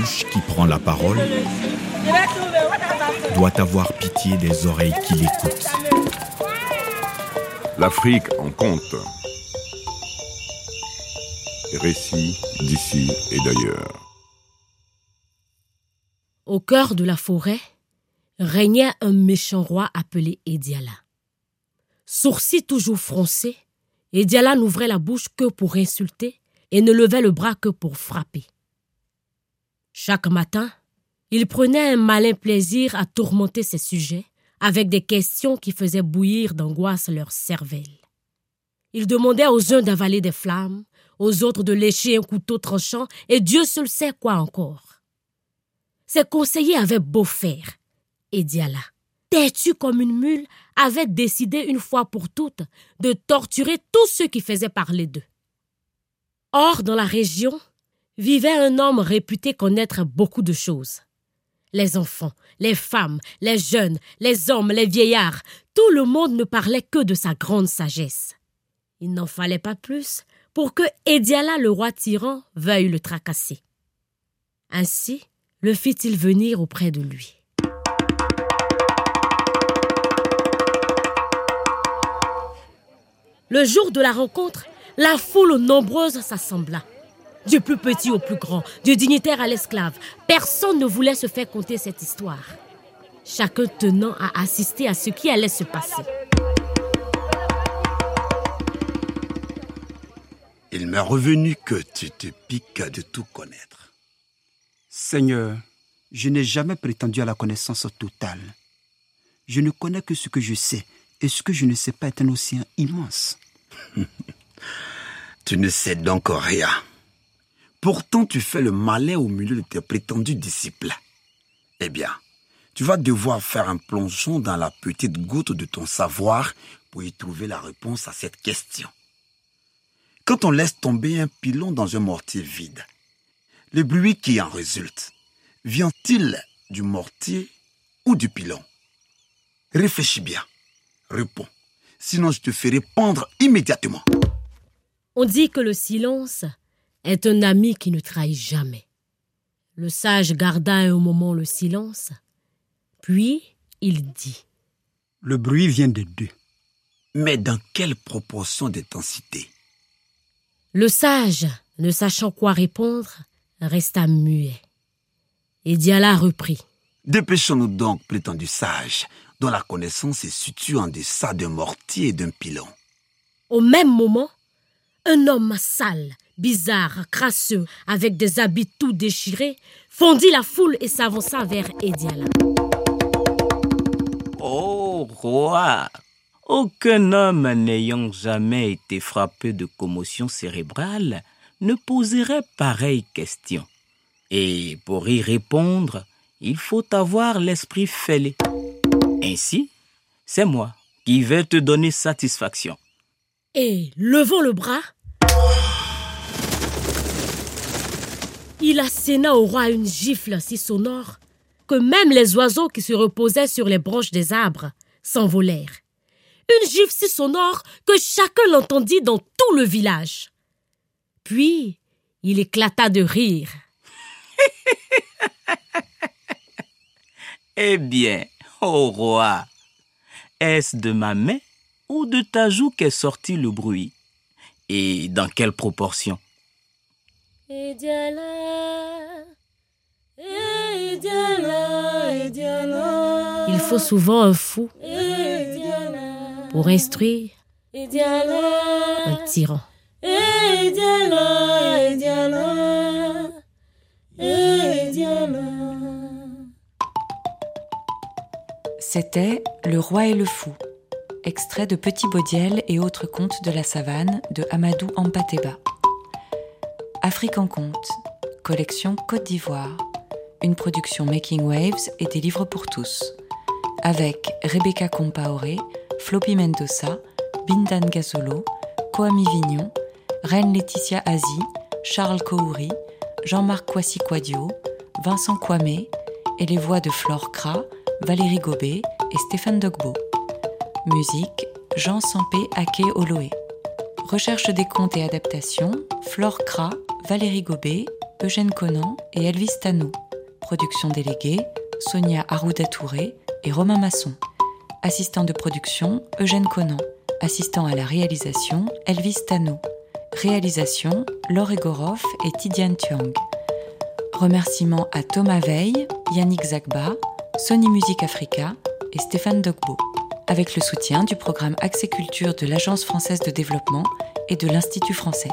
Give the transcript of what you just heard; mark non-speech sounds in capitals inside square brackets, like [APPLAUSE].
qui prend la parole doit avoir pitié des oreilles qui l'écoutent. L'Afrique en compte. Récits d'ici et d'ailleurs. Au cœur de la forêt régnait un méchant roi appelé Ediala. Sourcils toujours froncés, Ediala n'ouvrait la bouche que pour insulter et ne levait le bras que pour frapper. Chaque matin, il prenait un malin plaisir à tourmenter ses sujets avec des questions qui faisaient bouillir d'angoisse leur cervelle. Il demandait aux uns d'avaler des flammes, aux autres de lécher un couteau tranchant, et Dieu seul sait quoi encore. Ses conseillers avaient beau faire, et Diala, têtu comme une mule, avait décidé une fois pour toutes de torturer tous ceux qui faisaient parler d'eux. Or, dans la région, vivait un homme réputé connaître beaucoup de choses. Les enfants, les femmes, les jeunes, les hommes, les vieillards, tout le monde ne parlait que de sa grande sagesse. Il n'en fallait pas plus pour que Ediala, le roi tyran, veuille le tracasser. Ainsi le fit-il venir auprès de lui. Le jour de la rencontre, la foule nombreuse s'assembla. Du plus petit au plus grand, du dignitaire à l'esclave, personne ne voulait se faire conter cette histoire. Chacun tenant à assister à ce qui allait se passer. Il m'est revenu que tu te piques de tout connaître. Seigneur, je n'ai jamais prétendu à la connaissance totale. Je ne connais que ce que je sais, et ce que je ne sais pas est un océan immense. [LAUGHS] tu ne sais donc rien. Pourtant, tu fais le malin au milieu de tes prétendus disciples. Eh bien, tu vas devoir faire un plongeon dans la petite goutte de ton savoir pour y trouver la réponse à cette question. Quand on laisse tomber un pilon dans un mortier vide, le bruit qui en résulte, vient-il du mortier ou du pilon? Réfléchis bien. Réponds. Sinon, je te ferai pendre immédiatement. On dit que le silence est un ami qui ne trahit jamais. Le sage garda un moment le silence, puis il dit Le bruit vient de deux. Mais dans quelle proportion d'intensité? Le sage, ne sachant quoi répondre, resta muet. Et Diala reprit Dépêchons-nous donc, prétendu sage, dont la connaissance se situe en deçà d'un mortier et d'un pilon. Au même moment, un homme sale, bizarre, crasseux, avec des habits tout déchirés, fondit la foule et s'avança vers Ediala. Oh, roi Aucun homme n'ayant jamais été frappé de commotion cérébrale ne poserait pareille question. Et pour y répondre, il faut avoir l'esprit fêlé. Ainsi, c'est moi qui vais te donner satisfaction. Et, levant le bras, il asséna au roi une gifle si sonore que même les oiseaux qui se reposaient sur les branches des arbres s'envolèrent. Une gifle si sonore que chacun l'entendit dans tout le village. Puis, il éclata de rire. [LAUGHS] eh bien, ô roi, est-ce de ma main ou de ta joue qu'est sorti le bruit? Et dans quelle proportion? Il faut souvent un fou pour instruire un tyran. C'était Le roi et le fou, extrait de Petit Baudiel et autres contes de la savane de Amadou Ampateba. Afrique en conte, collection Côte d'Ivoire, une production Making Waves et des livres pour tous, avec Rebecca Compaoré, Floppy Mendoza, Bindan Gasolo, Koami Vignon, Reine Laetitia Azi, Charles Kouri, Jean-Marc Kwasi Quadio, Vincent Kwame et les voix de Flore Kra, Valérie Gobet et Stéphane Dogbo. Musique Jean Sampé Ake Oloé. Recherche des contes et adaptations Flore Kra, Valérie Gobet Eugène Conan et Elvis Tano. Production déléguée, Sonia Arruda Touré et Romain Masson. Assistant de production, Eugène Conan. Assistant à la réalisation, Elvis Tano. Réalisation, Laure Egorov et Tidiane Tiong. Remerciements à Thomas Veil, Yannick Zagba, Sony Music Africa et Stéphane Dogbo, avec le soutien du programme Accès Culture de l'Agence française de développement et de l'Institut français.